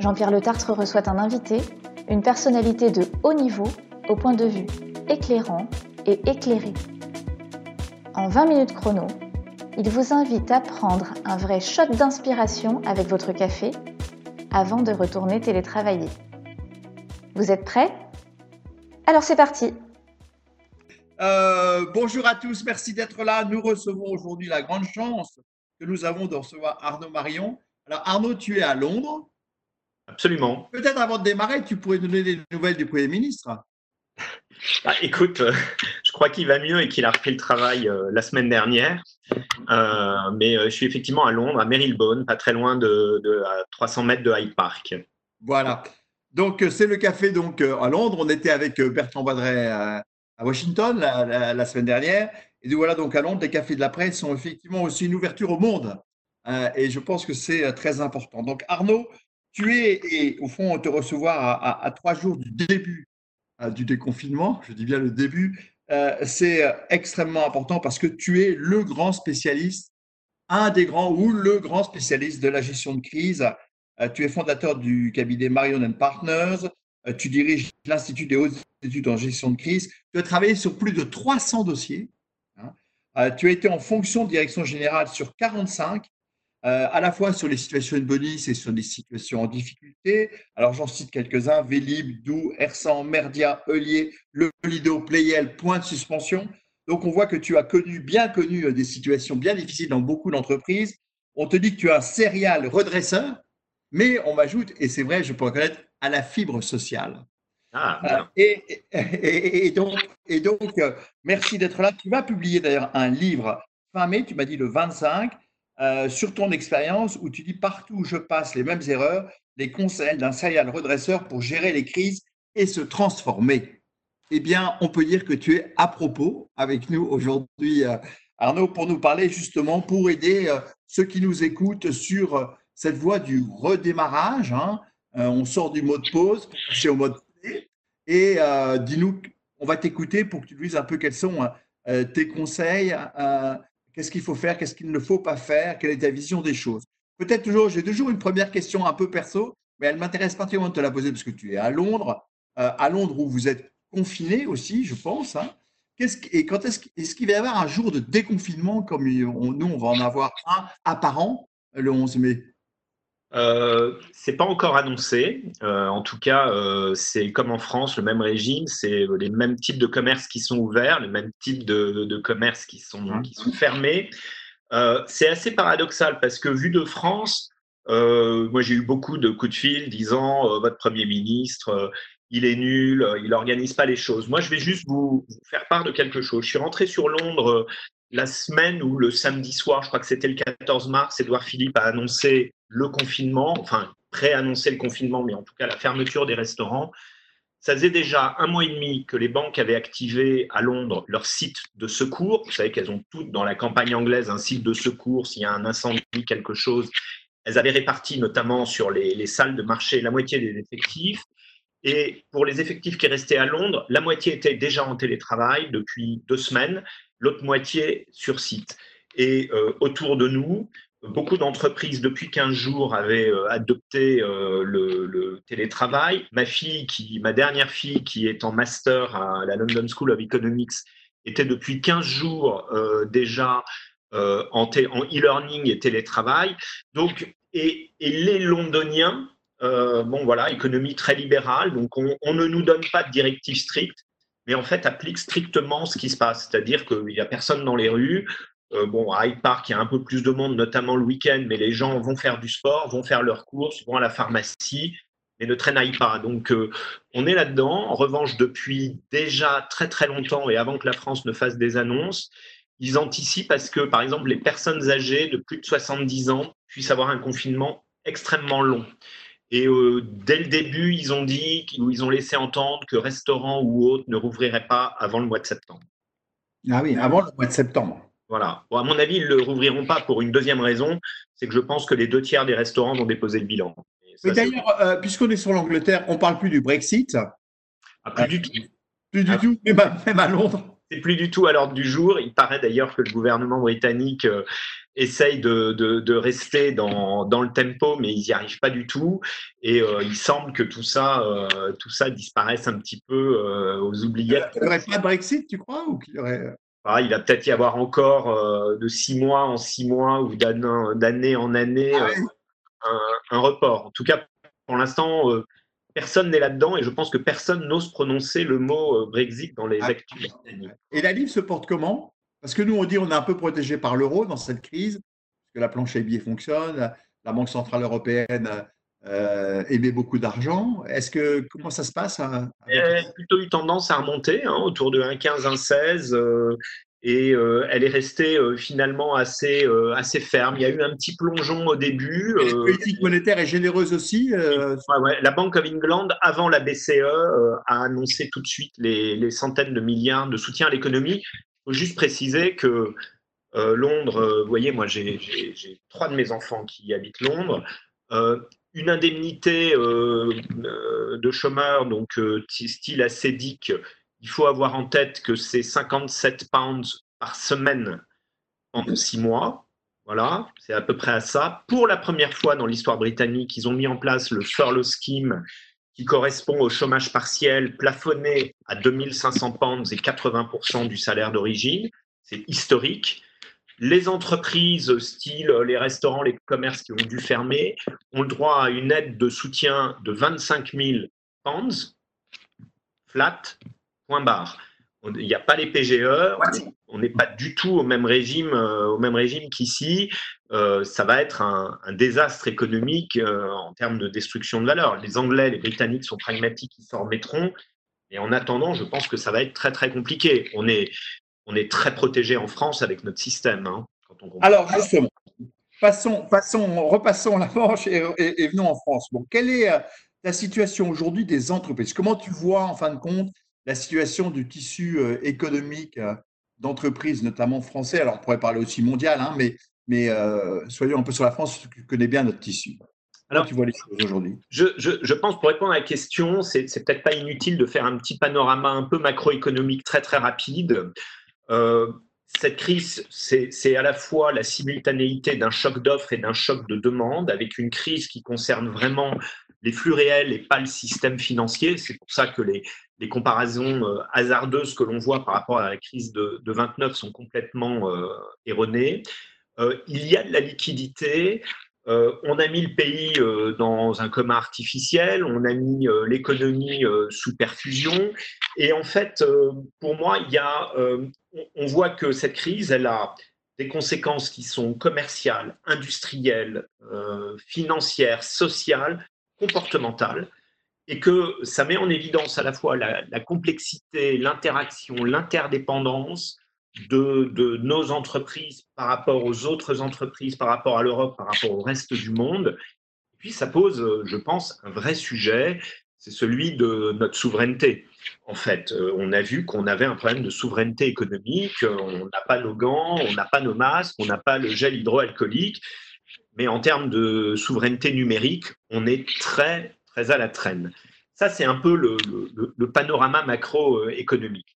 Jean-Pierre Le Tartre reçoit un invité, une personnalité de haut niveau au point de vue éclairant et éclairé. En 20 minutes chrono, il vous invite à prendre un vrai shot d'inspiration avec votre café avant de retourner télétravailler. Vous êtes prêts? Alors c'est parti euh, Bonjour à tous, merci d'être là. Nous recevons aujourd'hui la grande chance que nous avons de recevoir Arnaud Marion. Alors Arnaud, tu es à Londres Absolument. Peut-être avant de démarrer, tu pourrais donner des nouvelles du Premier ministre. Ah, écoute, euh, je crois qu'il va mieux et qu'il a repris le travail euh, la semaine dernière. Euh, mais je suis effectivement à Londres, à Marylebone, pas très loin de, à 300 mètres de Hyde Park. Voilà. Donc c'est le café donc à Londres. On était avec Bertrand Badret à, Washington la, semaine dernière. Et voilà donc à Londres, les cafés de la presse sont effectivement aussi une ouverture au monde. et je pense que c'est très important. Donc Arnaud, tu es, et au fond, te recevoir à, trois jours du début euh, du déconfinement, je dis bien le début, euh, c'est euh, extrêmement important parce que tu es le grand spécialiste, un des grands ou le grand spécialiste de la gestion de crise. tu es fondateur du cabinet Marion Partners, tu diriges l'Institut des hautes études en gestion de crise, tu as travaillé sur plus de 300 dossiers, hein. tu as été en fonction de direction générale sur 45 euh, à la fois sur les situations de bonus et sur les situations en difficulté. Alors j'en cite quelques-uns, Vélib, Doux, Ersan, Merdia, Eulier, Le Lido, Playel, point de suspension. Donc on voit que tu as connu, bien connu euh, des situations bien difficiles dans beaucoup d'entreprises. On te dit que tu es un serial redresseur, mais on m'ajoute, et c'est vrai, je peux reconnaître, à la fibre sociale. Ah, euh, et, donc, et donc merci d'être là. Tu vas publier d'ailleurs un livre fin mai, tu m'as dit le 25, euh, sur ton expérience où tu dis partout où je passe les mêmes erreurs, les conseils d'un serial redresseur pour gérer les crises et se transformer. Eh bien, on peut dire que tu es à propos avec nous aujourd'hui, euh, Arnaud, pour nous parler justement, pour aider euh, ceux qui nous écoutent sur cette voie du redémarrage. Hein. on sort du mode pause pour au mode play. Et dis-nous, on va t'écouter pour que tu nous dises un peu quels sont tes conseils Qu'est-ce qu'il faut faire Qu'est-ce qu'il ne faut pas faire Quelle est ta vision des choses? Peut-être toujours, j'ai toujours une première question un peu perso, mais elle m'intéresse particulièrement de te la poser parce que tu es à Londres, euh, à Londres où vous êtes confiné aussi, je pense. Hein. et quand est-ce, qu'il va y avoir un jour de déconfinement comme nous, on va en avoir un apparent le 11 mai? Euh, c'est pas encore annoncé. Euh, en tout cas, euh, c'est comme en France, le même régime, c'est les mêmes types de commerces qui sont ouverts, les mêmes types de, de commerces qui sont, mmh. qui sont fermés. Euh, c'est assez paradoxal parce que vu de France, moi j'ai eu beaucoup de coups de fil disant votre Premier ministre, il est nul, il n'organise pas les choses. Moi je vais juste vous, vous, faire part de quelque chose. Je suis rentré sur Londres la semaine où le samedi soir, je crois que c'était le 14 mars, Édouard Philippe a annoncé le confinement, enfin pré-annoncé le confinement, mais en tout cas la fermeture des restaurants. Ça faisait déjà un mois et demi que les banques avaient activé à Londres leur site de secours. Vous savez qu'elles ont toutes dans la campagne anglaise un site de secours s'il y a un incendie, quelque chose. Elles avaient réparti notamment sur les, les salles de marché la moitié des effectifs. Et pour les effectifs qui restaient à Londres, la moitié était déjà en télétravail depuis deux semaines l'autre moitié sur site. Et euh, autour de nous, beaucoup d'entreprises depuis 15 jours avaient euh, adopté euh, le, télétravail. Ma fille, qui, ma dernière fille, qui est en master à la London School of Economics, était depuis 15 jours déjà en e-learning et télétravail. Donc, et, les Londoniens, bon voilà, économie très libérale, donc on, on, ne nous donne pas de directives strictes mais en fait applique strictement ce qui se passe. C'est-à-dire qu'il n'y a personne dans les rues. Euh, bon, à Hyde Park, il y a un peu plus de monde, notamment le week-end, mais les gens vont faire du sport, vont faire leurs courses, vont à la pharmacie, mais ne traînaillent pas. Donc, euh, on est là-dedans. En revanche, depuis déjà très très longtemps et avant que la France ne fasse des annonces, ils anticipent parce que, par exemple, les personnes âgées de plus de 70 ans puissent avoir un confinement extrêmement long. Et dès le début, ils ont dit, ou ils ont laissé entendre que restaurants ou autres ne rouvriraient pas avant le mois de septembre. Ah oui, avant le mois de septembre. Voilà. à mon avis, ils ne le rouvriront pas pour une deuxième raison, c'est que je pense que les deux tiers des restaurants vont déposer le bilan. Mais d'ailleurs, euh, puisqu'on est sur l'Angleterre, on ne parle plus du Brexit. Ah, plus du tout. Plus du ah. tout, même à, Londres. C'est plus du tout à l'ordre du jour. Il paraît d'ailleurs que le gouvernement britannique euh, essaye de, rester dans, le tempo, mais ils n'y arrivent pas du tout. Et euh, il semble que tout ça, tout ça disparaisse un petit peu aux oubliettes. Il n'y aurait pas de Brexit, tu crois ou qu'il aurait... Ah, il va peut-être y avoir encore de six mois en six mois ou d'année en année ah un, report. En tout cas, pour l'instant, euh, personne n'est là-dedans et je pense que personne n'ose prononcer le mot euh, Brexit dans les ah. actus Et la livre se porte comment? Parce que nous, on dit on est un peu protégé par l'euro dans cette crise, parce que la planche à billets fonctionne, la Banque Centrale Européenne euh, beaucoup d'argent. Est-ce que comment ça se passe hein, Elle a plutôt eu tendance à remonter hein, autour de 1,15, 1,16. Euh, et euh, elle est restée euh, finalement assez, euh, assez ferme. Il y a eu un petit plongeon au début. la politique monétaire est généreuse aussi. La Bank of England, avant la BCE, a annoncé tout de suite les, les, centaines de milliards de soutien à l'économie. Il faut juste préciser que Londres, vous voyez, moi j'ai trois de mes enfants qui habitent Londres. Une indemnité de chômeur, donc style ascédique, il faut avoir en tête que c'est 57 pounds par semaine en six mois. Voilà, c'est à peu près à ça. Pour la première fois dans l'histoire britannique, ils ont mis en place le furlough scheme qui correspond au chômage partiel plafonné à 2500 pounds et 80% du salaire d'origine. C'est historique. Les entreprises, style les restaurants, les commerces qui ont dû fermer, ont le droit à une aide de soutien de 25 000 pounds, flat, Point barre. Il n'y a pas les PGE, on n'est pas du tout au même régime, euh, au même régime qu'ici. Euh, ça va être un, désastre économique euh, en termes de destruction de valeur. Les Anglais, les Britanniques sont pragmatiques, ils s'en remettront. Et en attendant, je pense que ça va être très très compliqué. On est, on est très protégé en France avec notre système. Hein, Alors justement, passons, passons, repassons la manche et, et venons en France. Bon, quelle est la situation aujourd'hui des entreprises? Comment tu vois en fin de compte la situation du tissu euh, économique euh, d'entreprises, notamment français. Alors, on pourrait parler aussi mondial, hein, mais, mais euh, soyons un peu sur la France, tu connais bien notre tissu. Alors, tu vois les choses aujourd'hui? je, je, pense, pour répondre à la question, c'est peut-être pas inutile de faire un petit panorama un peu macroéconomique très très rapide. Cette crise, c'est à la fois la simultanéité d'un choc d'offres et d'un choc de demande, avec une crise qui concerne vraiment les flux réels et pas le système financier. C'est pour ça que les, comparaisons euh, hasardeuses que l'on voit par rapport à la crise de, 29 sont complètement euh, erronées. Euh, il y a de la liquidité. On a mis le pays dans un coma artificiel, on a mis l'économie sous perfusion. Et en fait, pour moi, il y a, on voit que cette crise, elle a des conséquences qui sont commerciales, industrielles, financières, sociales, comportementales et que ça met en évidence à la fois la, complexité, l'interaction, l'interdépendance de, nos entreprises par rapport aux autres entreprises, par rapport à l'Europe, par rapport au reste du monde. Et puis ça pose, je pense, un vrai sujet, c'est celui de notre souveraineté. En fait, euh, on a vu qu'on avait un problème de souveraineté économique, on n'a pas nos gants, on n'a pas nos masques, on n'a pas le gel hydroalcoolique, mais en termes de souveraineté numérique, on est très à la traîne. Ça, c'est un peu le, panorama macroéconomique.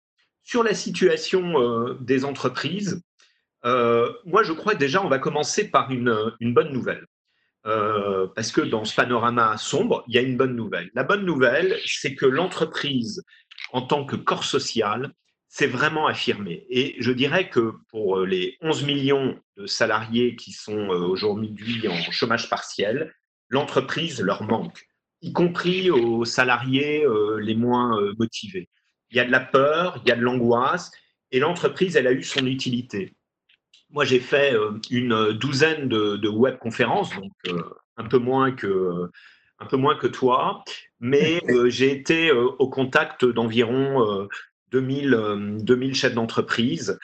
Sur la situation euh, des entreprises, euh, moi, je crois déjà, on va commencer par une, bonne nouvelle. Euh, parce que dans ce panorama sombre, il y a une bonne nouvelle. La bonne nouvelle, c'est que l'entreprise, en tant que corps social, s'est vraiment affirmée. Et je dirais que pour les 11 millions de salariés qui sont aujourd'hui en chômage partiel, l'entreprise leur manque y compris aux salariés les moins motivés. Il y a de la peur, il y a de l'angoisse, et l'entreprise, elle a eu son utilité. Moi, j'ai fait euh, une douzaine de, de webconférences, donc un peu moins que un peu moins que toi, mais j'ai été au contact d'environ 2000, 2000 chefs d'entreprise.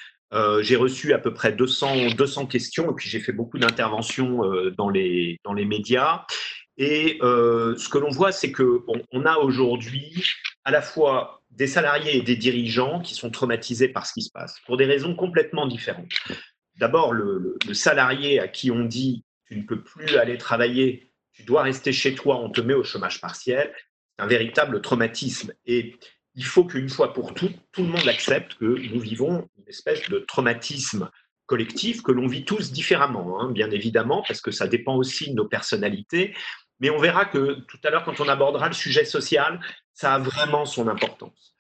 j'ai reçu à peu près 200, 200 questions et puis j'ai fait beaucoup d'interventions dans, les, dans les médias. Et ce que l'on voit, c'est qu'on on a aujourd'hui à la fois des salariés et des dirigeants qui sont traumatisés par ce qui se passe, pour des raisons complètement différentes. D'abord, le, salarié à qui on dit tu ne peux plus aller travailler, tu dois rester chez toi, on te met au chômage partiel, c'est un véritable traumatisme. Et il faut qu'une fois pour toutes, tout le monde accepte que nous vivons une espèce de traumatisme collectif que l'on vit tous différemment, hein, bien évidemment, parce que ça dépend aussi de nos personnalités. Mais on verra que tout à l'heure, quand on abordera le sujet social, ça a vraiment son importance.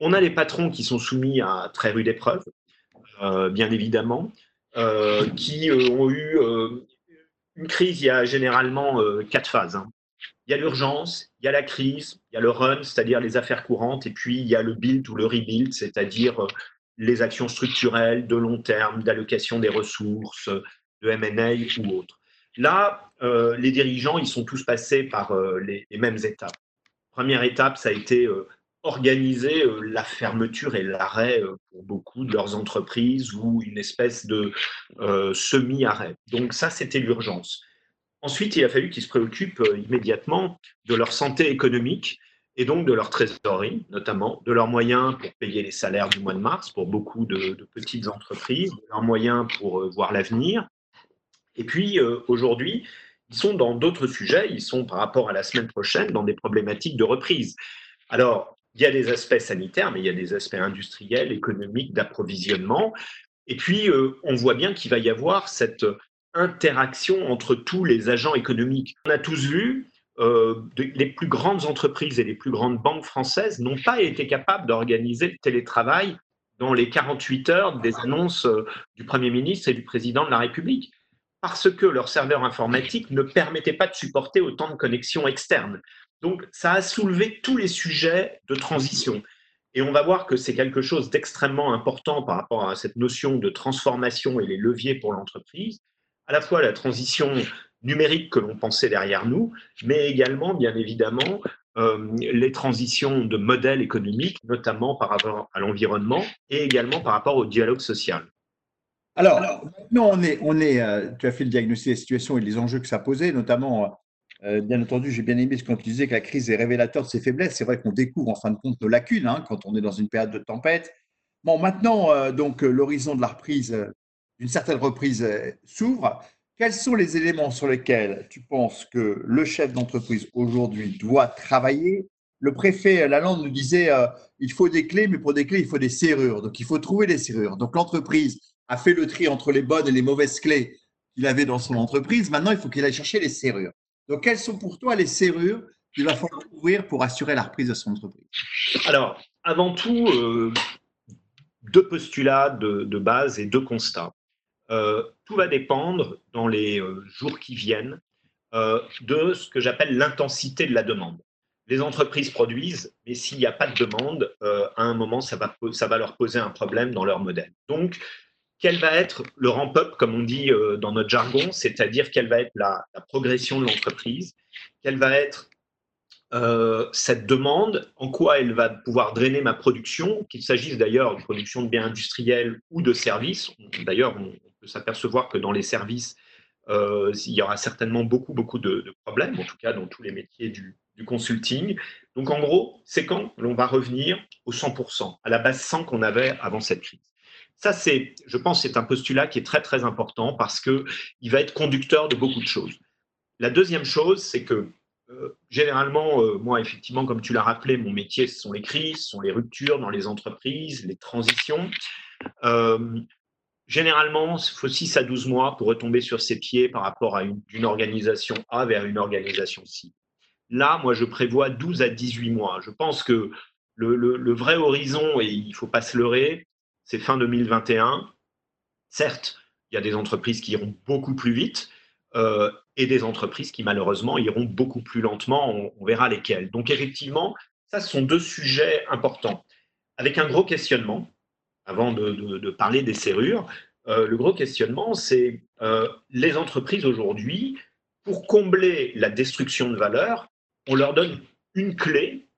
On a les patrons qui sont soumis à très rude épreuve, euh, bien évidemment, euh, qui euh, ont eu une crise. Il y a généralement quatre phases. Hein. Il y a l'urgence, il y a la crise, il y a le run, c'est-à-dire les affaires courantes, et puis il y a le build ou le rebuild, c'est-à-dire les actions structurelles de long terme, d'allocation des ressources, de M&A ou autres. Là, les dirigeants, ils sont tous passés par les, mêmes étapes. Première étape, ça a été euh, organiser euh, la fermeture et l'arrêt euh, pour beaucoup de leurs entreprises ou une espèce de semi-arrêt. Donc ça, c'était l'urgence. Ensuite, il a fallu qu'ils se préoccupent immédiatement de leur santé économique et donc de leur trésorerie, notamment de leurs moyens pour payer les salaires du mois de mars pour beaucoup de, de petites entreprises, de leurs moyens pour voir l'avenir. Et puis aujourd'hui, ils sont dans d'autres sujets, ils sont par rapport à la semaine prochaine dans des problématiques de reprise. Alors, il y a des aspects sanitaires, mais il y a des aspects industriels, économiques, d'approvisionnement. Et puis, euh, on voit bien qu'il va y avoir cette interaction entre tous les agents économiques. On a tous vu, euh, les plus grandes entreprises et les plus grandes banques françaises n'ont pas été capables d'organiser le télétravail dans les 48 heures des annonces euh, du Premier ministre et du Président de la République parce que leur serveur informatique ne permettait pas de supporter autant de connexions externes. Donc, ça a soulevé tous les sujets de transition. Et on va voir que c'est quelque chose d'extrêmement important par rapport à cette notion de transformation et les leviers pour l'entreprise, à la fois la transition numérique que l'on pensait derrière nous, mais également, bien évidemment, euh, les transitions de modèles économiques, notamment par rapport à l'environnement et également par rapport au dialogue social. Alors, maintenant, on est, on est, euh, tu as fait le diagnostic des situations et des enjeux que ça posait, notamment, euh, bien entendu, j'ai bien aimé ce qu'on tu que la crise est révélateur de ses faiblesses. C'est vrai qu'on découvre en fin de compte nos lacunes hein, quand on est dans une période de tempête. Bon, maintenant, euh, donc, l'horizon de la reprise, d'une certaine reprise s'ouvre. Quels sont les éléments sur lesquels tu penses que le chef d'entreprise aujourd'hui doit travailler? Le préfet Lalande nous disait il faut des clés, mais pour des clés, il faut des serrures. Donc, il faut trouver des serrures. Donc, l'entreprise a fait le tri entre les bonnes et les mauvaises clés qu'il avait dans son entreprise. Maintenant, il faut qu'il aille chercher les serrures. Donc, quelles sont pour toi les serrures qu'il va falloir ouvrir pour assurer la reprise de son entreprise? Alors, avant tout, euh, deux postulats de, base et deux constats. Euh, tout va dépendre dans les euh, jours qui viennent de ce que j'appelle l'intensité de la demande. Les entreprises produisent, mais s'il n'y a pas de demande, à un moment, ça va, ça va leur poser un problème dans leur modèle. Donc, quel va être le ramp-up, comme on dit euh, dans notre jargon, c'est-à-dire quelle va être la, progression de l'entreprise, quelle va être euh, cette demande, en quoi elle va pouvoir drainer ma production, qu'il s'agisse d'ailleurs de production de biens industriels ou de services. D'ailleurs, on, peut s'apercevoir que dans les services, euh, il y aura certainement beaucoup, beaucoup de, problèmes, en tout cas dans tous les métiers du, du consulting. Donc en gros, c'est quand l'on va revenir au 100%, à la base 100 qu'on avait avant cette crise. Ça, c'est, je pense, c'est un postulat qui est très très important parce que il va être conducteur de beaucoup de choses. La deuxième chose, c'est que euh, généralement, euh, moi, effectivement, comme tu l'as rappelé, mon métier, ce sont les crises, ce sont les ruptures dans les entreprises, les transitions. Euh, généralement, il faut 6 à 12 mois pour retomber sur ses pieds par rapport à une, organisation A vers une organisation C. Là, moi, je prévois 12 à 18 mois. Je pense que le, le vrai horizon, et il ne faut pas se leurrer, c'est fin 2021. Certes, il y a des entreprises qui iront beaucoup plus vite euh, et des entreprises qui malheureusement iront beaucoup plus lentement. On, verra lesquelles. Donc effectivement, ça, ce sont deux sujets importants. Avec un gros questionnement, avant de, parler des serrures, euh, le gros questionnement, c'est euh, les entreprises aujourd'hui, pour combler la destruction de valeur, on leur donne une clé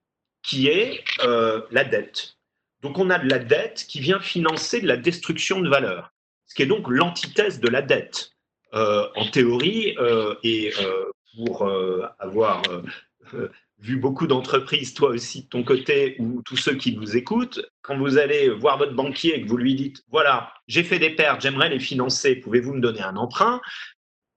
qui est la dette. Donc on a de la dette qui vient financer de la destruction de valeur, ce qui est donc l'antithèse de la dette. Euh, en théorie, euh, et euh, pour avoir vu beaucoup d'entreprises, toi aussi de ton côté, ou tous ceux qui vous écoutent, quand vous allez voir votre banquier et que vous lui dites, voilà, j'ai fait des pertes, j'aimerais les financer, pouvez-vous me donner un emprunt?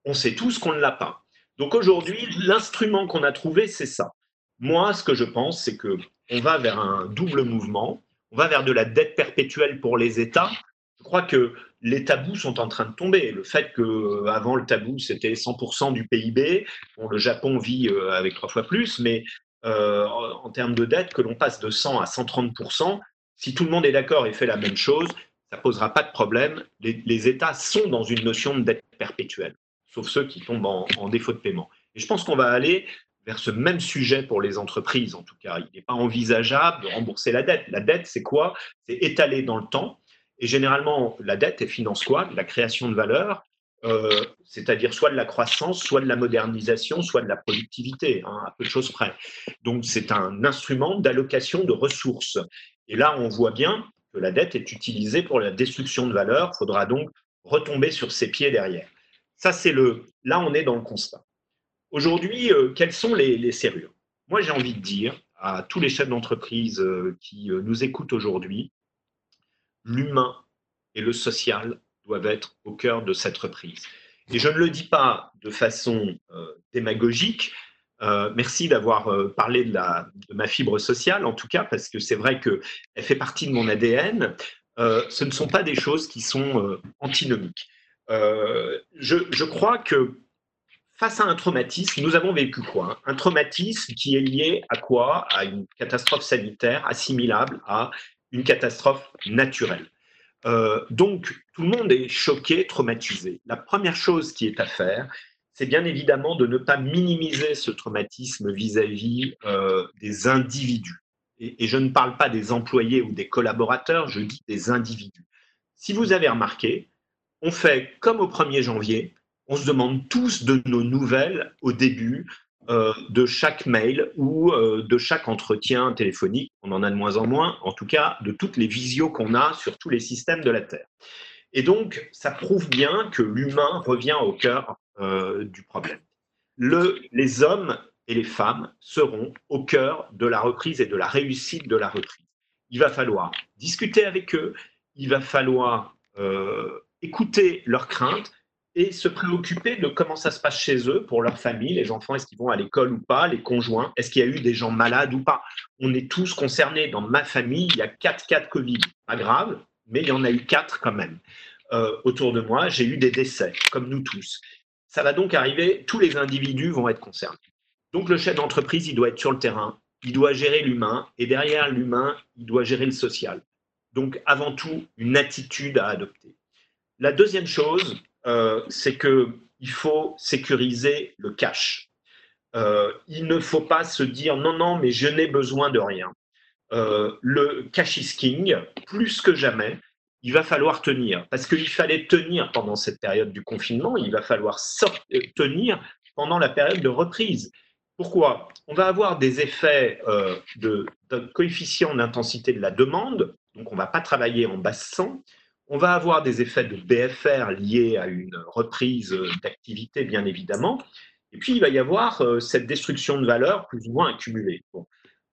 On sait tous qu'on ne l'a pas. Donc aujourd'hui, l'instrument qu'on a trouvé, c'est ça. Moi, ce que je pense, c'est que on va vers un double mouvement. On va vers de la dette perpétuelle pour les États. Je crois que les tabous sont en train de tomber. Le fait que avant le tabou c'était 100% du PIB, bon, le Japon vit euh, avec trois fois plus, mais euh, en termes de dette, que l'on passe de 100 à 130%, si tout le monde est d'accord et fait la même chose, ça posera pas de problème. Les, États sont dans une notion de dette perpétuelle, sauf ceux qui tombent en, en défaut de paiement. Et je pense qu'on va aller vers ce même sujet pour les entreprises, en tout cas. Il n'est pas envisageable de rembourser la dette. La dette, c'est quoi? C'est étalé dans le temps et généralement, la dette, elle finance quoi? La création de valeur, euh, c'est-à-dire soit de la croissance, soit de la modernisation, soit de la productivité, hein, à peu de choses près. Donc, c'est un instrument d'allocation de ressources. Et là, on voit bien que la dette est utilisée pour la destruction de valeur. Il faudra donc retomber sur ses pieds derrière. Ça, c'est le. Là, on est dans le constat. Aujourd'hui, euh, quelles sont les, serrures? Moi, j'ai envie de dire à tous les chefs d'entreprise euh, qui nous écoutent aujourd'hui, l'humain et le social doivent être au cœur de cette reprise. Et je ne le dis pas de façon euh, démagogique. Euh, merci d'avoir euh, parlé de, ma fibre sociale, en tout cas, parce que c'est vrai qu'elle fait partie de mon ADN. ce ne sont pas des choses qui sont antinomiques. Je, crois que face à un traumatisme, nous avons vécu quoi Un traumatisme qui est lié à quoi? À une catastrophe sanitaire assimilable à une catastrophe naturelle. Euh, donc, tout le monde est choqué, traumatisé. La première chose qui est à faire, c'est bien évidemment de ne pas minimiser ce traumatisme vis-à-vis euh, des individus. Et, et, je ne parle pas des employés ou des collaborateurs, je dis des individus. Si vous avez remarqué, on fait comme au 1er janvier, on se demande tous de nos nouvelles au début, euh, de chaque mail ou euh, de chaque entretien téléphonique. On en a de moins en moins, en tout cas de toutes les visios qu'on a sur tous les systèmes de la Terre. Et donc, ça prouve bien que l'humain revient au cœur euh, du problème. Le, les hommes et les femmes seront au cœur de la reprise et de la réussite de la reprise. Il va falloir discuter avec eux, il va falloir écouter leurs craintes, et se préoccuper de comment ça se passe chez eux, pour leur famille, les enfants, est-ce qu'ils vont à l'école ou pas, les conjoints, est-ce qu'il y a eu des gens malades ou pas. On est tous concernés. Dans ma famille, il y a quatre cas de Covid. Pas grave, mais il y en a eu quatre quand même. Euh, autour de moi, j'ai eu des décès, comme nous tous. Ça va donc arriver, tous les individus vont être concernés. Donc le chef d'entreprise, il doit être sur le terrain, il doit gérer l'humain, et derrière l'humain, il doit gérer le social. Donc avant tout, une attitude à adopter. La deuxième chose, euh, c'est qu'il faut sécuriser le cash. Euh, il ne faut pas se dire non, non, mais je n'ai besoin de rien. Euh, le cash is king, plus que jamais, il va falloir tenir. Parce qu'il fallait tenir pendant cette période du confinement, il va falloir tenir pendant la période de reprise. Pourquoi? On va avoir des effets de, coefficient d'intensité de la demande, donc on ne va pas travailler en basse 100, on va avoir des effets de BFR liés à une reprise d'activité, bien évidemment. Et puis, il va y avoir euh, cette destruction de valeur plus ou moins accumulée.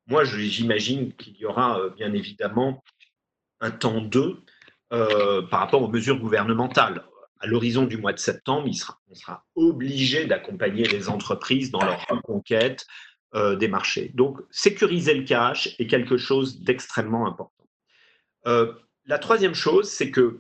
Moi, j'imagine qu'il y aura euh, bien évidemment un temps 2 euh, par rapport aux mesures gouvernementales. À l'horizon du mois de septembre, il on sera obligé d'accompagner les entreprises dans leur reconquête des marchés. Donc, sécuriser le cash est quelque chose d'extrêmement important. La troisième chose, c'est que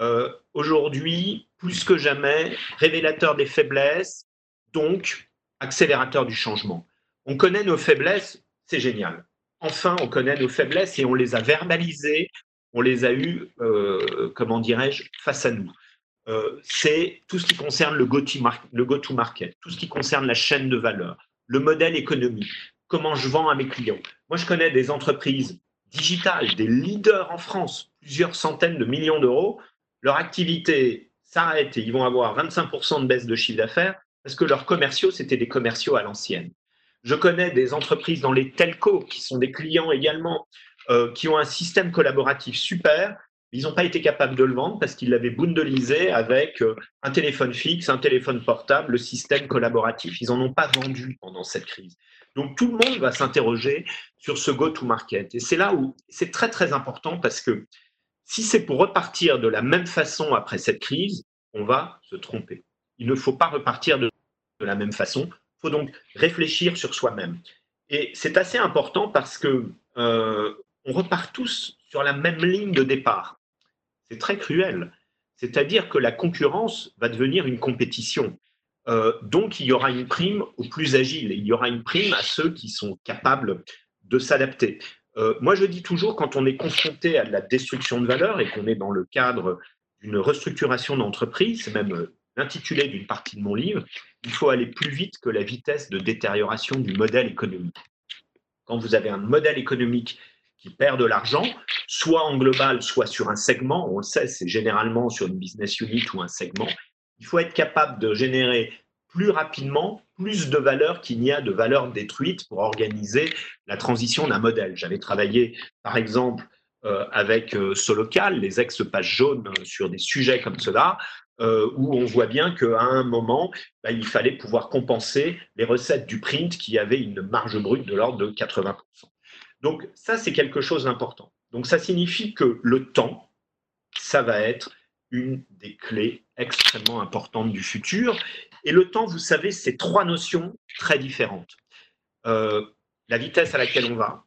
euh, aujourd'hui, plus que jamais, révélateur des faiblesses, donc accélérateur du changement. On connaît nos faiblesses, c'est génial. Enfin, on connaît nos faiblesses et on les a verbalisées, on les a eues, euh, comment dirais-je, face à nous. Euh, c'est tout ce qui concerne le go-to-market, tout ce qui concerne la chaîne de valeur, le modèle économique, comment je vends à mes clients. Moi, je connais des entreprises digitales, des leaders en France, plusieurs centaines de millions d'euros, leur activité s'arrête et ils vont avoir 25% de baisse de chiffre d'affaires parce que leurs commerciaux, c'était des commerciaux à l'ancienne. Je connais des entreprises dans les telcos qui sont des clients également, euh, qui ont un système collaboratif super, Ils n'ont pas été capables de le vendre parce qu'ils l'avaient bundelisé avec euh, un téléphone fixe, un téléphone portable, le système collaboratif. Ils n'en ont pas vendu pendant cette crise. Donc tout le monde va s'interroger sur ce go-to-market. Et c'est là où c'est très très important parce que si c'est pour repartir de la même façon après cette crise, on va se tromper. Il ne faut pas repartir de, la même façon. Il faut donc réfléchir sur soi-même. Et c'est assez important parce que euh, on repart tous sur la même ligne de départ. C'est très cruel. C'est-à-dire que la concurrence va devenir une compétition. Euh, donc, il y aura une prime aux plus agiles. Il y aura une prime à ceux qui sont capables de s'adapter. Euh, moi, je dis toujours, quand on est confronté à la destruction de valeur et qu'on est dans le cadre d'une restructuration d'entreprise, c'est même euh, l'intitulé d'une partie de mon livre, il faut aller plus vite que la vitesse de détérioration du modèle économique. Quand vous avez un modèle économique qui perd de l'argent, soit en global, soit sur un segment. On le sait, c'est généralement sur une business unit ou un segment. Il faut être capable de générer plus rapidement plus de valeur qu'il n'y a de valeur détruite pour organiser la transition d'un modèle. J'avais travaillé, par exemple, euh, avec euh, Solocal, les ex-pages jaunes, euh, sur des sujets comme cela, où on voit bien qu'à un moment, bah, il fallait pouvoir compenser les recettes du print qui avaient une marge brute de l'ordre de 80%. Donc ça, c'est quelque chose d'important. Donc ça signifie que le temps, ça va être une des clés extrêmement importantes du futur. Et le temps, vous savez, c'est trois notions très différentes. Euh, la vitesse à laquelle on va,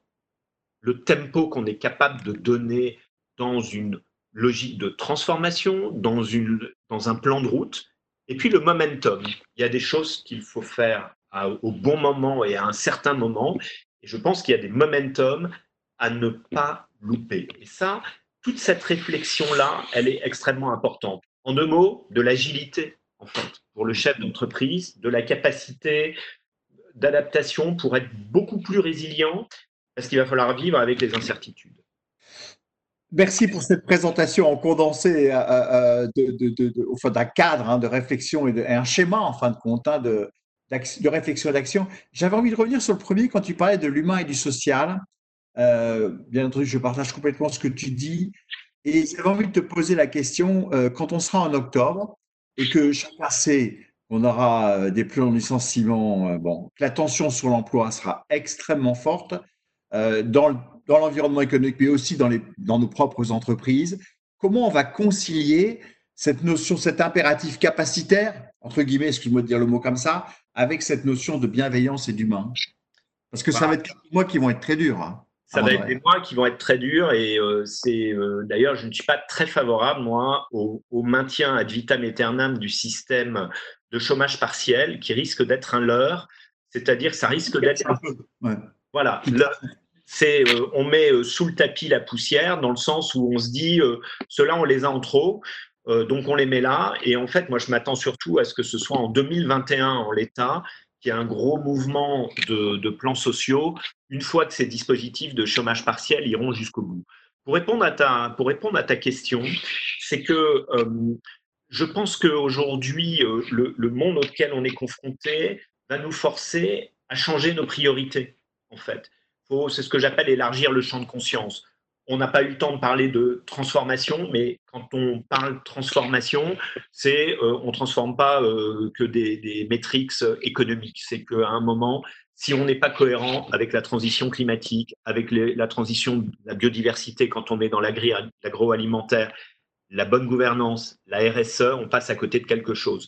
le tempo qu'on est capable de donner dans une logique de transformation, dans, une, dans un plan de route, et puis le momentum. Il y a des choses qu'il faut faire au bon moment et à un certain moment, et je pense qu'il y a des momentum à ne pas louper. Et ça, toute cette réflexion-là, elle est extrêmement importante. En deux mots, de l'agilité, pour le chef d'entreprise, de la capacité d'adaptation pour être beaucoup plus résilient, parce qu'il va falloir vivre avec les incertitudes. Merci pour cette présentation en condensé euh, euh, de, d'un cadre hein, de réflexion et, un schéma, en fin de compte, hein, de, réflexion et d'action. J'avais envie de revenir sur le premier quand tu parlais de l'humain et du social. Euh, bien entendu, je partage complètement ce que tu dis. Et j'avais envie de te poser la question, euh, quand on sera en octobre et que chacun sait qu'on aura euh, des plans de licenciement, bon, que la tension sur l'emploi sera extrêmement forte dans, dans l'environnement économique, mais aussi dans, les, dans nos propres entreprises, comment on va concilier cette notion, cet impératif capacitaire, entre guillemets, excuse-moi de dire le mot comme ça, avec cette notion de bienveillance et d'humain? Parce que ça bah. va être des mois qui vont être très durs. Hein, ça va être des mois qui vont être très durs et euh, c'est euh, d'ailleurs, je ne suis pas très favorable, moi, au, maintien ad vitam aeternam du système de chômage partiel qui risque d'être un leurre, c'est-à-dire ça risque d'être. Ouais. Voilà, c'est euh, on met sous le tapis la poussière dans le sens où on se dit ceux-là on les a en trop, donc on les met là. Et en fait, moi, je m'attends surtout à ce que ce soit en 2021 en l'état qu'il y ait un gros mouvement de, plans sociaux une fois que ces dispositifs de chômage partiel iront jusqu'au bout. Pour répondre à ta, pour répondre à ta question, c'est que euh, je pense qu'aujourd'hui, euh, le, le, monde auquel on est confronté va nous forcer à changer nos priorités, en fait. C'est ce que j'appelle élargir le champ de conscience on n'a pas eu le temps de parler de transformation, mais quand on parle transformation, c'est euh, on transforme pas euh, que des, métriques économiques. C'est qu'à un moment, si on n'est pas cohérent avec la transition climatique, avec la transition de la biodiversité, quand on est dans l'agroalimentaire, la bonne gouvernance, la RSE, on passe à côté de quelque chose.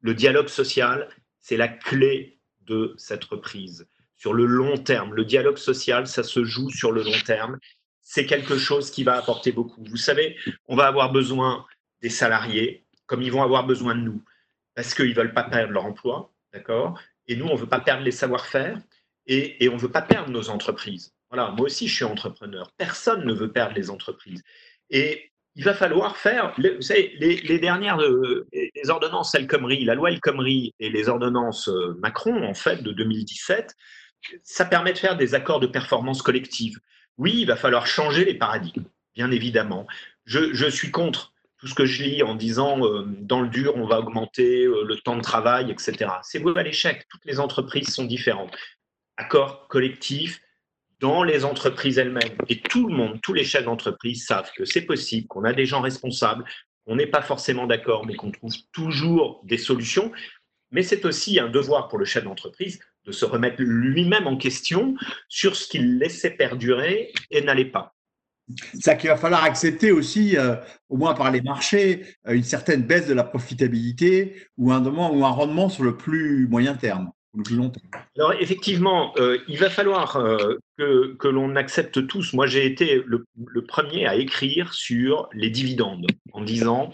Le dialogue social, c'est la clé de cette reprise. Sur le long terme, le dialogue social, ça se joue sur le long terme c'est quelque chose qui va apporter beaucoup. Vous savez, on va avoir besoin des salariés comme ils vont avoir besoin de nous parce qu'ils ne veulent pas perdre leur emploi, d'accord? Et nous, on ne veut pas perdre les savoir-faire et, on ne veut pas perdre nos entreprises. Voilà, moi aussi, je suis entrepreneur. Personne ne veut perdre les entreprises. Et il va falloir faire, vous savez, les, dernières euh, ordonnances El Khomri, la loi El Khomri et les ordonnances euh, Macron, en fait, de 2017, ça permet de faire des accords de performance collective. Oui, il va falloir changer les paradigmes, bien évidemment. Je, suis contre tout ce que je lis en disant euh, dans le dur, on va augmenter euh, le temps de travail, etc. C'est vous à l'échec. Toutes les entreprises sont différentes. Accord collectif dans les entreprises elles-mêmes. Et tout le monde, tous les chefs d'entreprise savent que c'est possible, qu'on a des gens responsables, qu'on n'est pas forcément d'accord, mais qu'on trouve toujours des solutions. Mais c'est aussi un devoir pour le chef d'entreprise de se remettre lui-même en question sur ce qu'il laissait perdurer et n'allait pas. C'est qu'il va falloir accepter aussi, euh, au moins par les marchés, euh, une certaine baisse de la profitabilité ou un, ou un rendement sur le plus moyen terme. Alors effectivement, euh, il va falloir que, l'on accepte tous. Moi, j'ai été le, premier à écrire sur les dividendes en disant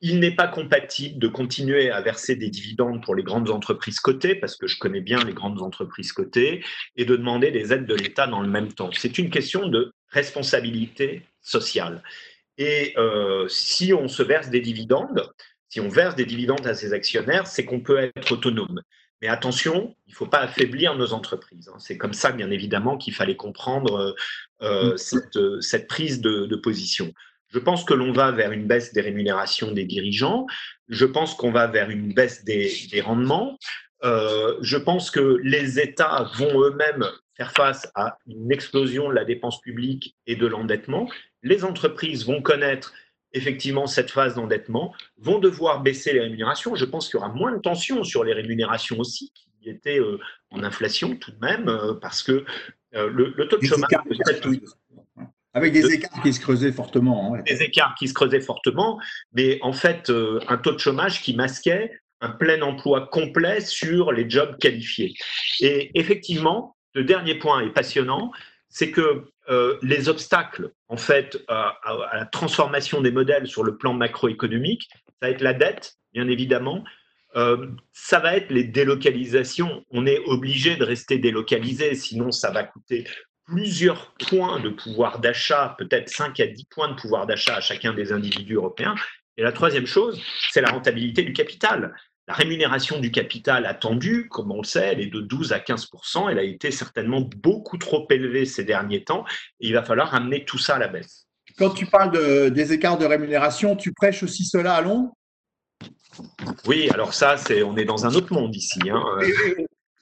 il n'est pas compatible de continuer à verser des dividendes pour les grandes entreprises cotées, parce que je connais bien les grandes entreprises cotées, et de demander des aides de l'État dans le même temps. C'est une question de responsabilité sociale. Et euh, si on se verse des dividendes, si on verse des dividendes à ses actionnaires, c'est qu'on peut être autonome. Mais attention, il ne faut pas affaiblir nos entreprises. Hein. C'est comme ça, bien évidemment, qu'il fallait comprendre euh, euh, mm. cette, prise de, position. Je pense que l'on va vers une baisse des rémunérations des dirigeants. Je pense qu'on va vers une baisse des, rendements. Euh, je pense que les États vont eux-mêmes faire face à une explosion de la dépense publique et de l'endettement. Les entreprises vont connaître effectivement cette phase d'endettement, vont devoir baisser les rémunérations. Je pense qu'il y aura moins de tension sur les rémunérations aussi, qui étaient euh, en inflation tout de même, euh, parce que le, taux de chômage... Avec des écarts qui se creusaient fortement. Hein, des écarts qui se creusaient fortement, mais en fait, un taux de chômage qui masquait un plein emploi complet sur les jobs qualifiés. Et effectivement, le dernier point est passionnant, c'est que euh, les obstacles, en fait, à, la transformation des modèles sur le plan macroéconomique, ça va être la dette, bien évidemment. Euh, ça va être les délocalisations. On est obligé de rester délocalisé, sinon ça va coûter plusieurs points de pouvoir d'achat, peut-être 5 à 10 points de pouvoir d'achat à chacun des individus européens. Et la troisième chose, c'est la rentabilité du capital. La rémunération du capital attendue, comme on le sait, elle est de 12 à 15 Elle a été certainement beaucoup trop élevée ces derniers temps et il va falloir amener tout ça à la baisse. Quand tu parles des écarts de rémunération, tu prêches aussi cela à Londres? Oui, alors ça, c'est, on est dans un autre monde ici. Hein.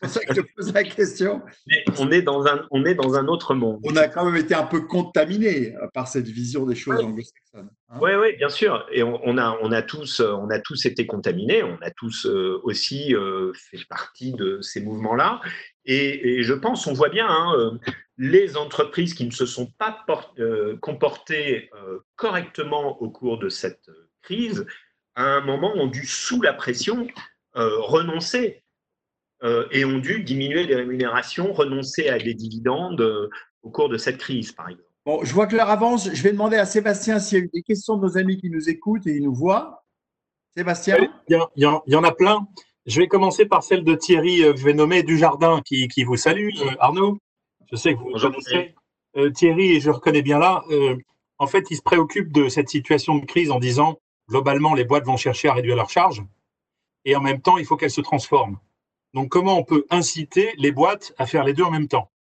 C'est ça que je te pose la question. Mais on est, dans un, on est dans un autre monde. On a quand même été un peu contaminé euh, par cette vision des choses anglo-saxonnes. oui, hein. oui, bien sûr. Et on, a, on, a tous, euh, on a tous été contaminés. On a tous euh, aussi fait partie de ces mouvements-là. Et, je pense, on voit bien, hein, les entreprises qui ne se sont pas comportées correctement au cours de cette crise, à un moment ont dû, sous la pression, renoncer et ont dû diminuer les rémunérations, renoncer à des dividendes euh, au cours de cette crise, par exemple. Bon, je vois que l'heure avance. Je vais demander à Sébastien s'il y a eu des questions de nos amis qui nous écoutent et qui nous voient. Sébastien il, y y en a plein. Je vais commencer par celle de Thierry, euh, je vais nommer Dujardin, qui, qui vous salue. Arnaud, je sais que vous connaissez. Thierry, et je reconnais bien là, en fait, il se préoccupe de cette situation de crise en disant, globalement, les boîtes vont chercher à réduire leurs charges, et en même temps, il faut qu'elles se transforment. Donc, comment on peut inciter les boîtes à faire les deux en même temps?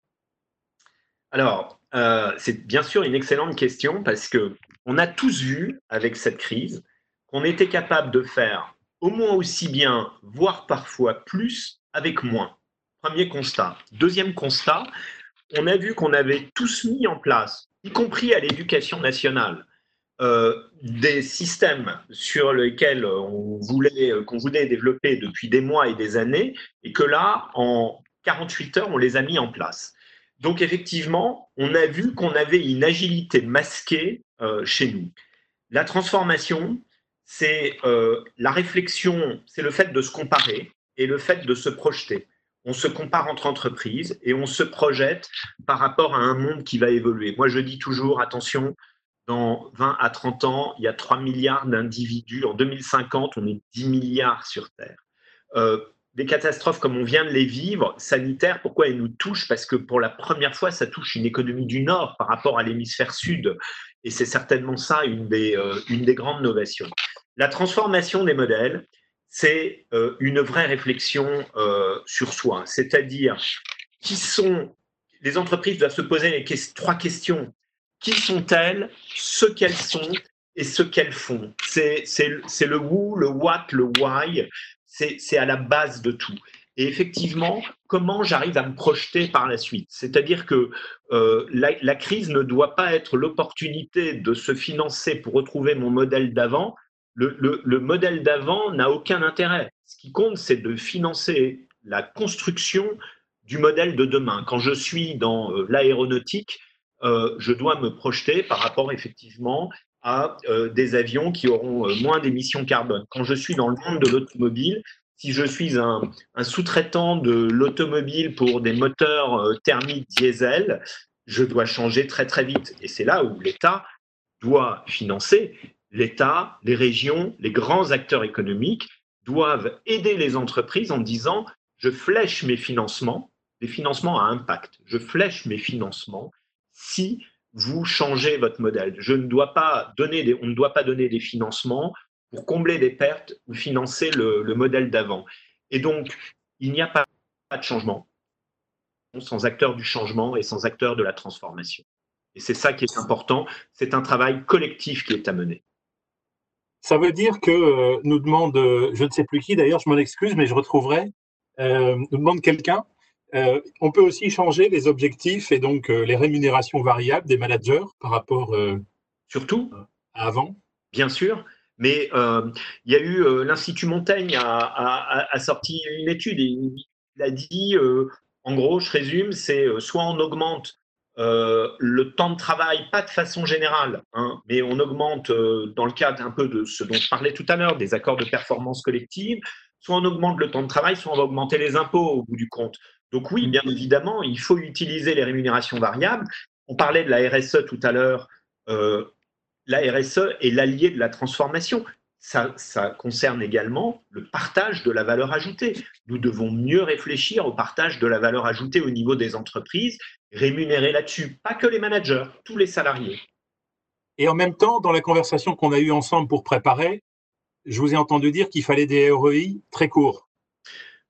Alors, euh, c'est bien sûr une excellente question parce que on a tous vu avec cette crise qu'on était capable de faire au moins aussi bien, voire parfois plus, avec moins. Premier constat. Deuxième constat, on a vu qu'on avait tous mis en place, y compris à l'éducation nationale, euh, des systèmes sur lesquels on voulait, euh, qu'on voulait développer depuis des mois et des années, et que là, en 48 heures, on les a mis en place. Donc effectivement, on a vu qu'on avait une agilité masquée euh, chez nous. La transformation, c'est la réflexion, c'est le fait de se comparer et le fait de se projeter. On se compare entre entreprises et on se projette par rapport à un monde qui va évoluer. Moi, je dis toujours, attention, dans 20 à 30 ans, il y a 3 milliards d'individus. En 2050, on est 10 milliards sur Terre. Euh, des catastrophes comme on vient de les vivre, sanitaires, pourquoi elles nous touchent? Parce que pour la première fois, ça touche une économie du Nord par rapport à l'hémisphère Sud. Et c'est certainement ça une des, euh, grandes novations. La transformation des modèles, c'est euh, une vraie réflexion sur soi. C'est-à-dire, qui sont les entreprises doivent se poser les trois questions qui sont-elles, ce qu'elles sont et ce qu'elles font. C'est le who, le what, le why, c'est à la base de tout. et effectivement, comment j'arrive à me projeter par la suite? C'est-à-dire que euh, la, crise ne doit pas être l'opportunité de se financer pour retrouver mon modèle d'avant. Le, modèle d'avant n'a aucun intérêt. Ce qui compte, c'est de financer la construction du modèle de demain. Quand je suis dans euh, l'aéronautique, euh, je dois me projeter par rapport effectivement à des avions qui auront moins d'émissions carbone. Quand je suis dans le monde de l'automobile, si je suis un, sous-traitant de l'automobile pour des moteurs euh, thermiques diesel, je dois changer très très vite. Et c'est là où l'État doit financer. L'État, les régions, les grands acteurs économiques doivent aider les entreprises en disant je flèche mes financements, des financements à impact, je flèche mes financements si vous changez votre modèle. Je ne dois pas donner on ne doit pas donner des financements pour combler des pertes ou financer le, modèle d'avant. Et donc, il n'y a pas de changement sans acteurs du changement et sans acteurs de la transformation. Et c'est ça qui est important. C'est un travail collectif qui est à mener. Ça veut dire que euh, nous demande, euh, je ne sais plus qui d'ailleurs, je m'en excuse, mais je retrouverai, euh, nous demande quelqu'un, on peut aussi changer les objectifs et donc les rémunérations variables des managers par rapport surtout à avant. Bien sûr, mais euh, il y a eu euh, l'Institut Montaigne a, sorti une étude et il a dit, euh, en gros, je résume, c'est soit on augmente le temps de travail, pas de façon générale, hein, mais on augmente dans le cadre un peu de ce dont je parlais tout à l'heure, des accords de performance collective, soit on augmente le temps de travail, soit on va augmenter les impôts au bout du compte. Donc oui, bien évidemment, il faut utiliser les rémunérations variables. On parlait de la RSE tout à l'heure la RSE est l'allié de la transformation. Ça, concerne également le partage de la valeur ajoutée. Nous devons mieux réfléchir au partage de la valeur ajoutée au niveau des entreprises, rémunérer là-dessus, pas que les managers, tous les salariés. Et en même temps, dans la conversation qu'on a eue ensemble pour préparer, je vous ai entendu dire qu'il fallait des ROI très courts.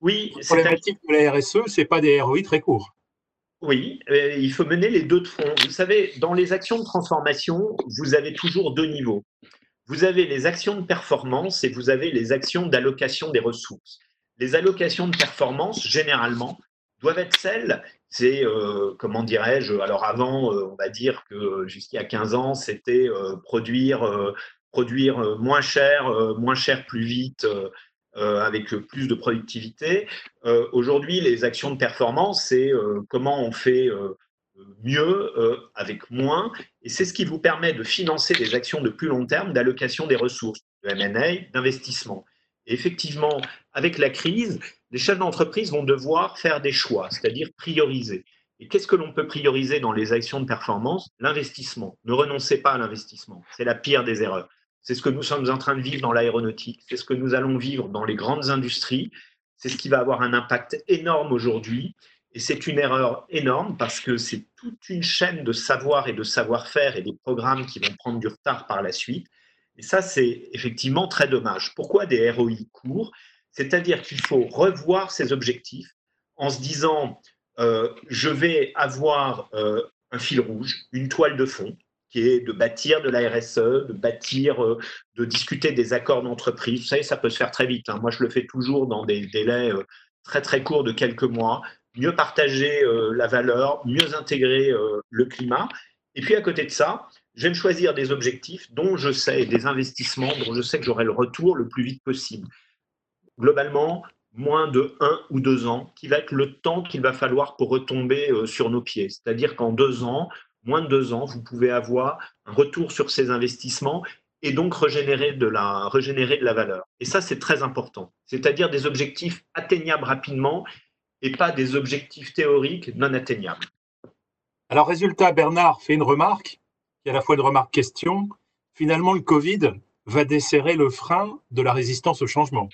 Oui, la problématique de la RSE, ce n'est pas des ROI très courts. Oui, euh, il faut mener les deux de front. Vous savez, dans les actions de transformation, vous avez toujours deux niveaux. Vous avez les actions de performance et vous avez les actions d'allocation des ressources. Les allocations de performance, généralement, doivent être celles, c'est, euh, comment dirais-je, alors avant, euh, on va dire que jusqu'à 15 ans, c'était produire, produire moins cher, moins cher plus vite, euh, avec plus de productivité. Euh, aujourd'hui, les actions de performance, c'est euh, comment on fait mieux avec moins. Et c'est ce qui vous permet de financer des actions de plus long terme d'allocation des ressources, de M&A, d'investissement. Et effectivement, avec la crise, les chefs d'entreprise vont devoir faire des choix, c'est-à-dire prioriser. Et qu'est-ce que l'on peut prioriser dans les actions de performance? L'investissement. Ne renoncez pas à l'investissement. C'est la pire des erreurs. C'est ce que nous sommes en train de vivre dans l'aéronautique, c'est ce que nous allons vivre dans les grandes industries, c'est ce qui va avoir un impact énorme aujourd'hui. Et c'est une erreur énorme parce que c'est toute une chaîne de savoir et de savoir-faire et des programmes qui vont prendre du retard par la suite. Et ça, c'est effectivement très dommage. Pourquoi des ROI courts? C'est-à-dire qu'il faut revoir ses objectifs en se disant, euh, je vais avoir euh, un fil rouge, une toile de fond, qui est de bâtir de la RSE, de bâtir, euh, de discuter des accords d'entreprise. Vous savez, ça peut se faire très vite. Hein. Moi, je le fais toujours dans des délais euh, très très courts de quelques mois. Mieux partager euh, la valeur, mieux intégrer le climat. Et puis à côté de ça, je vais me choisir des objectifs dont je sais, des investissements dont je sais que j'aurai le retour le plus vite possible. Globalement, moins de un ou deux ans, qui va être le temps qu'il va falloir pour retomber sur nos pieds. C'est-à-dire qu'en deux ans, moins de deux ans, vous pouvez avoir un retour sur ces investissements et donc régénérer de la, de la valeur. Et ça, c'est très important. C'est-à-dire des objectifs atteignables rapidement et pas des objectifs théoriques non atteignables. Alors, résultat, Bernard fait une remarque, qui est à la fois une remarque question. Finalement, le Covid va desserrer le frein de la résistance au changement.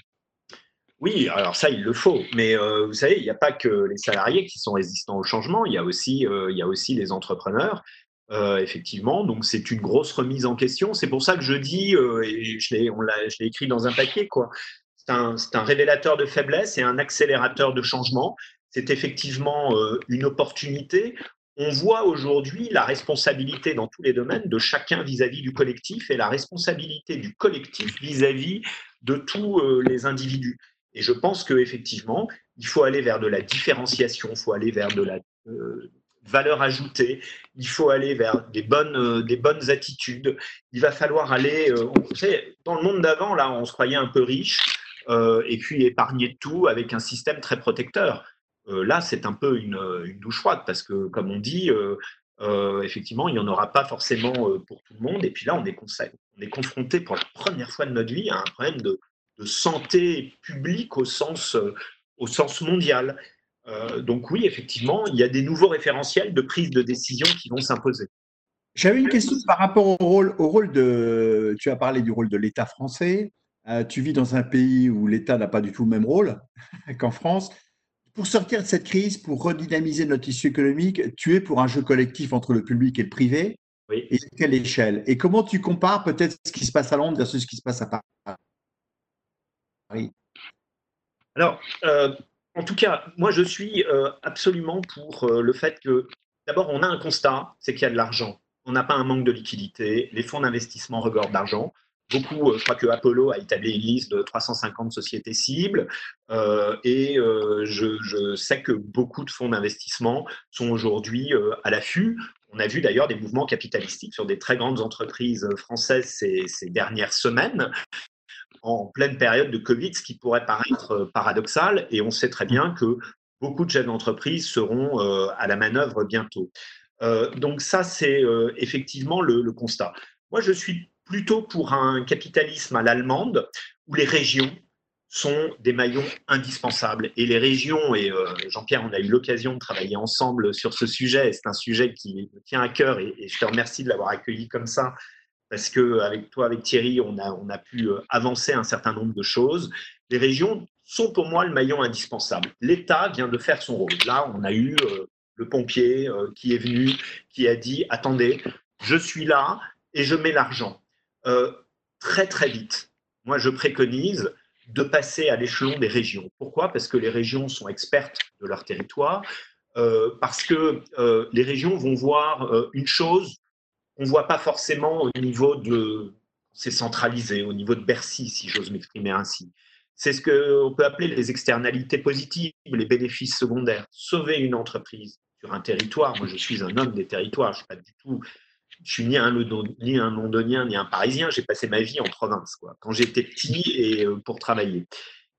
Oui, alors ça, il le faut. Mais euh, vous savez, il n'y a pas que les salariés qui sont résistants au changement, il y a aussi, euh, les entrepreneurs. Euh, effectivement, donc c'est une grosse remise en question. C'est pour ça que je dis, et je l'ai, écrit dans un papier, quoi. C'est un, un, révélateur de faiblesse et un accélérateur de changement. C'est effectivement une opportunité. On voit aujourd'hui la responsabilité dans tous les domaines de chacun vis-à-vis du collectif et la responsabilité du collectif vis-à-vis -vis de tous les individus. Et je pense qu'effectivement, il faut aller vers de la différenciation, il faut aller vers de la euh, valeur ajoutée, il faut aller vers des bonnes, euh, attitudes. Il va falloir aller. Euh, dans le monde d'avant, là, on se croyait un peu riche et puis épargner de tout avec un système très protecteur. là, c'est un peu une, douche froide parce que, comme on dit, effectivement, il n'y en aura pas forcément pour tout le monde. Et puis là, on est confronté pour la première fois de notre vie à un problème de, de santé publique au sens, au sens mondial. Euh, donc oui, effectivement, il y a des nouveaux référentiels de prise de décision qui vont s'imposer. J'avais une question par rapport au rôle, au rôle de. Tu as parlé du rôle de l'État français. Euh, tu vis dans un pays où l'État n'a pas du tout le même rôle qu'en France. Pour sortir de cette crise, pour redynamiser notre tissu économique, tu es pour un jeu collectif entre le public et le privé. Oui. Et à quelle échelle? Et comment tu compares peut-être ce qui se passe à Londres versus ce qui se passe à Paris? Alors, euh, en tout cas, moi, je suis euh, absolument pour euh, le fait que, d'abord, on a un constat, c'est qu'il y a de l'argent. On n'a pas un manque de liquidité. Les fonds d'investissement regorgent d'argent. Beaucoup, je crois que Apollo a établi une liste de 350 sociétés cibles et je, sais que beaucoup de fonds d'investissement sont aujourd'hui à l'affût. On a vu d'ailleurs des mouvements capitalistiques sur des très grandes entreprises françaises ces dernières semaines en pleine période de Covid, ce qui pourrait paraître euh, paradoxal. Et on sait très bien que beaucoup de chefs d'entreprise seront euh, à la manœuvre bientôt. Euh, donc ça, c'est effectivement le, constat. Moi, je suis plutôt pour un capitalisme à l'allemande où les régions sont des maillons indispensables. Et les régions, et Jean-Pierre, on a eu l'occasion de travailler ensemble sur ce sujet, c'est un sujet qui me tient à cœur, et je te remercie de l'avoir accueilli comme ça, parce qu'avec toi, avec Thierry, on a, on a pu euh, avancer un certain nombre de choses. Les régions sont pour moi le maillon indispensable. L'État vient de faire son rôle. Là, on a eu euh, le pompier euh, qui est venu, qui a dit, attendez, je suis là et je mets l'argent. très, très vite, moi, je préconise de passer à l'échelon des régions. Pourquoi? Parce que les régions sont expertes de leur territoire, parce que les régions vont voir une chose on ne voit pas forcément au niveau de. C'est centralisé, au niveau de Bercy, si j'ose m'exprimer ainsi. C'est ce qu'on peut appeler les externalités positives, les bénéfices secondaires. Sauver une entreprise sur un territoire. Moi, je suis un homme des territoires. Je suis pas du tout. Je suis ni un, ni un londonien ni un parisien. J'ai passé ma vie en province, quand j'étais petit et euh, pour travailler.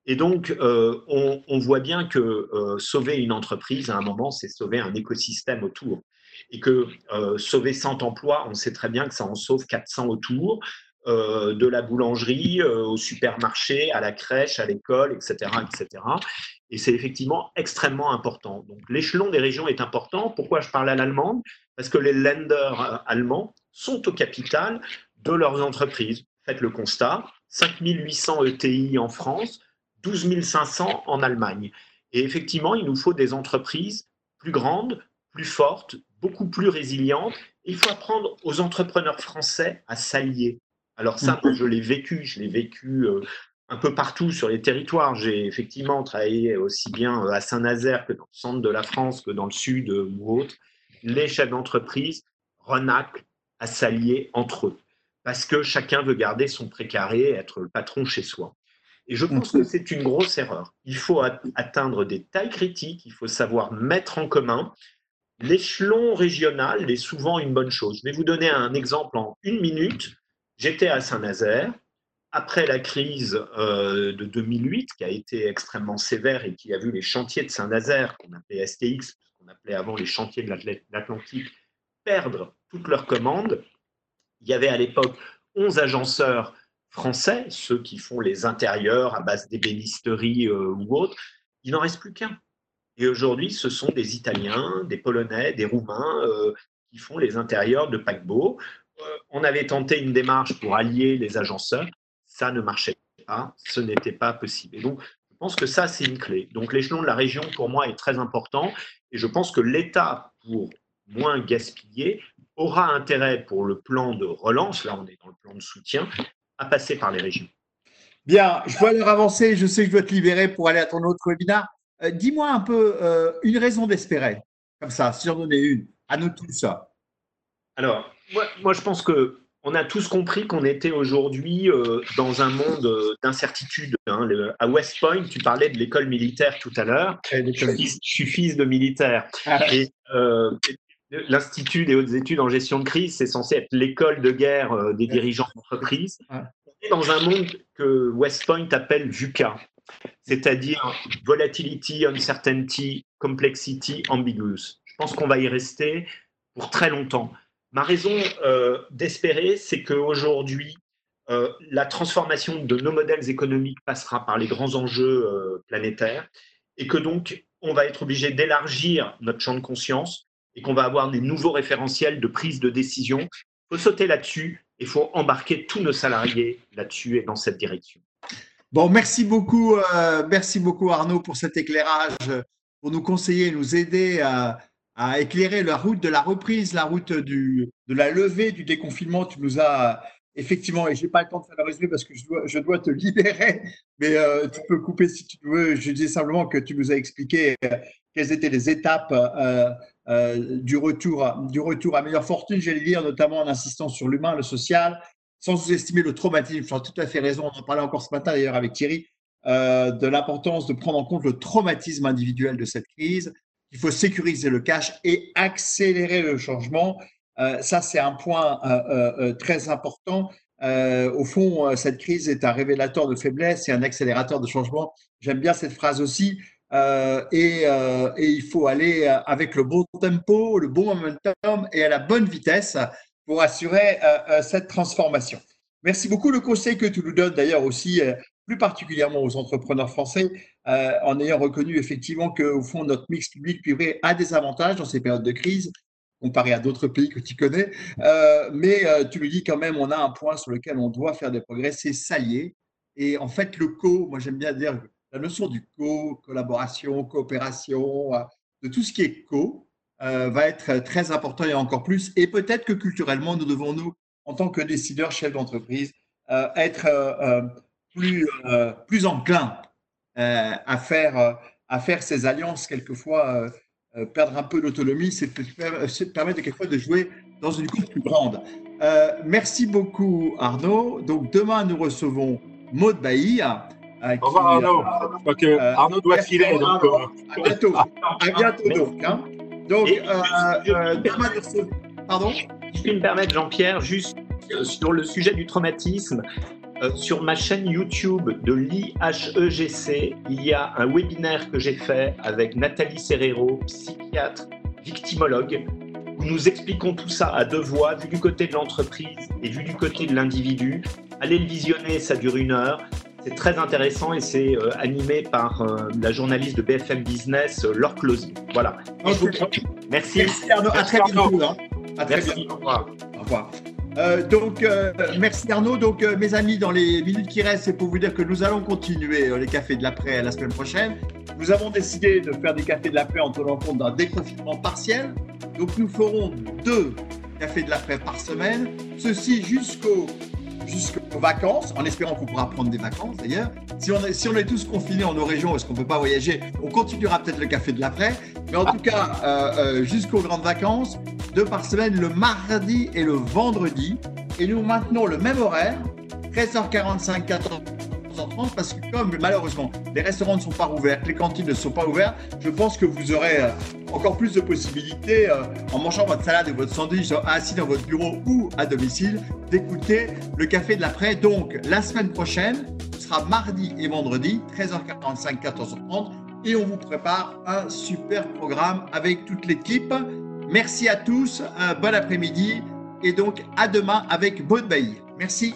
Et donc, euh, on, voit bien que euh, sauver une entreprise, à un moment, c'est sauver un écosystème autour et que euh, sauver 100 emplois, on sait très bien que ça en sauve 400 autour, euh, de la boulangerie euh, au supermarché, à la crèche, à l'école, etc., etc. Et c'est effectivement extrêmement important. Donc l'échelon des régions est important. Pourquoi je parle à l'allemande? Parce que les lenders allemands sont au capital de leurs entreprises. Faites le constat, 5800 ETI en France, 12 500 en Allemagne. Et effectivement, il nous faut des entreprises plus grandes, plus fortes, beaucoup plus résiliente. il faut apprendre aux entrepreneurs français à s'allier. Alors ça, mhm. je l'ai vécu, je l'ai vécu euh, un peu partout sur les territoires. J'ai effectivement travaillé aussi bien à Saint-Nazaire que dans le centre de la France, que dans le sud euh, ou autre. Les chefs d'entreprise renaclent à s'allier entre eux parce que chacun veut garder son précaré, être le patron chez soi. Et je pense que c'est une grosse erreur. Il faut atteindre des tailles critiques, il faut savoir mettre en commun, L'échelon régional est souvent une bonne chose. Je vais vous donner un exemple en une minute. J'étais à Saint-Nazaire. Après la crise euh, de 2008, qui a été extrêmement sévère et qui a vu les chantiers de Saint-Nazaire, qu'on appelait STX, qu'on appelait avant les chantiers de l'Atlantique, perdre toutes leurs commandes, il y avait à l'époque 11 agenceurs français, ceux qui font les intérieurs à base d'ébénisterie euh, ou autres. Il n'en reste plus qu'un. Et aujourd'hui, ce sont des Italiens, des Polonais, des Roumains euh, qui font les intérieurs de paquebots. Euh, on avait tenté une démarche pour allier les agenceurs. Ça ne marchait pas. Ce n'était pas possible. Et donc, je pense que ça, c'est une clé. Donc, l'échelon de la région, pour moi, est très important. Et je pense que l'État, pour moins gaspiller, aura intérêt pour le plan de relance, là on est dans le plan de soutien, à passer par les régions. Bien, je dois leur avancer, je sais que je dois te libérer pour aller à ton autre webinaire. Euh, dis-moi un peu euh, une raison d'espérer, comme ça, si j'en donnais une, à nous tous. Alors, moi, moi, je pense que on a tous compris qu'on était aujourd'hui euh, dans un monde d'incertitude. Hein. à West Point, tu parlais de l'école militaire tout à l'heure. Je, suis fils de militaire. Ah. Et l'Institut des hautes études en gestion de crise, c'est censé être l'école de guerre des dirigeants d'entreprise. On est dans un monde que West Point appelle VUCA, c'est-à-dire Volatility, Uncertainty, Complexity, Ambiguous. Je pense qu'on va y rester pour très longtemps. Ma raison euh, d'espérer, c'est qu'aujourd'hui, euh, la transformation de nos modèles économiques passera par les grands enjeux euh, planétaires et que donc on va être obligé d'élargir notre champ de conscience et qu'on va avoir des nouveaux référentiels de prise de décision. Il faut sauter là-dessus et il faut embarquer tous nos salariés là-dessus et dans cette direction. Bon, merci beaucoup, merci beaucoup Arnaud pour cet éclairage, pour nous conseiller, nous aider à, éclairer la route de la reprise, la route de la levée du déconfinement. Tu nous as effectivement, et je n'ai pas le temps de faire le résumé parce que je dois, te libérer, mais euh, tu peux couper si tu veux. Je disais simplement que tu nous as expliqué euh, quelles étaient les étapes euh, du, retour, du retour à meilleure fortune, j'allais dire, notamment en insistant sur l'humain, le social, sans sous-estimer le traumatisme. Tu as tout à fait raison. On en parlait encore ce matin d'ailleurs avec Thierry. de l'importance de prendre en compte le traumatisme individuel de cette crise, il faut sécuriser le cash et accélérer le changement. Euh, ça, c'est un point euh, euh, très important. au fond, cette crise est un révélateur de faiblesse et un accélérateur de changement. J'aime bien cette phrase aussi. Et, et, il faut aller avec le bon tempo, le bon momentum et à la bonne vitesse pour assurer cette transformation. Merci beaucoup. Le conseil que tu nous donnes d'ailleurs aussi plus particulièrement aux entrepreneurs français, euh, en ayant reconnu effectivement qu'au fond, notre mix public-privé a des avantages dans ces périodes de crise, comparé à d'autres pays que tu connais. Euh, mais euh, tu lui dis quand même, on a un point sur lequel on doit faire des progrès, c'est s'allier. Et en fait, le co, moi j'aime bien dire la notion du co, collaboration, coopération, de tout ce qui est co, va être très important et encore plus. Et peut-être que culturellement, nous devons, nous, en tant que décideurs, chefs d'entreprise, être plus, euh, plus enclin euh, à, faire, euh, à faire ces alliances, quelquefois perdre un peu d'autonomie, c'est permettre quelquefois de jouer dans une coupe plus grande. merci beaucoup Arnaud. Donc demain nous recevons Maud Bailly. Au revoir Arnaud. Arnaud doit filer. Donc, à bientôt. À bientôt donc. Hein. Donc. Pardon Je peux me permettre Jean-Pierre juste sur le sujet du traumatisme. Euh, sur ma chaîne YouTube de l'IHEGC, il y a un webinaire que j'ai fait avec Nathalie Serrero, psychiatre, victimologue, où nous expliquons tout ça à deux voix, vu du côté de l'entreprise et vu du côté de l'individu. Allez le visionner, ça dure une heure. C'est très intéressant et c'est euh, animé par euh, la journaliste de BFM Business, Laure Closy. Voilà. Merci. Merci Arnaud. À très bientôt. Hein. À très Merci. Au revoir. Au revoir. Euh, donc, euh, merci Arnaud. Donc, euh, mes amis, dans les minutes qui restent, c'est pour vous dire que nous allons continuer les cafés de l'après la semaine prochaine. Nous avons décidé de faire des cafés de l'après en tenant compte d'un déconfinement partiel. Donc, nous ferons deux cafés de l'après par semaine. Ceci jusqu'au jusqu'aux vacances, en espérant qu'on pourra prendre des vacances d'ailleurs. Si on, est, si on est tous confinés en nos régions, est-ce qu'on ne peut pas voyager? On continuera peut-être le café de l'après. Mais en tout cas, euh, euh, jusqu'aux grandes vacances, deux par semaine, le mardi et le vendredi. Et nous maintenons le même horaire, 13h45, 14 parce que malheureusement les restaurants ne sont pas ouverts, les cantines ne sont pas ouvertes, je pense que vous aurez euh, encore plus de possibilités euh, en mangeant votre salade et votre sandwich assis dans votre bureau ou à domicile d'écouter le café de l'après. Donc la semaine prochaine, sera mardi et vendredi, 13h45, 14h30 et on vous prépare un super programme avec toute l'équipe. Merci à tous, bon après-midi et donc à demain avec Bonne Bailly. Merci.